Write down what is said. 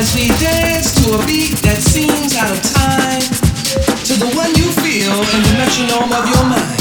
as we dance to a beat that seems out of time, to the one you feel in the metronome of your mind.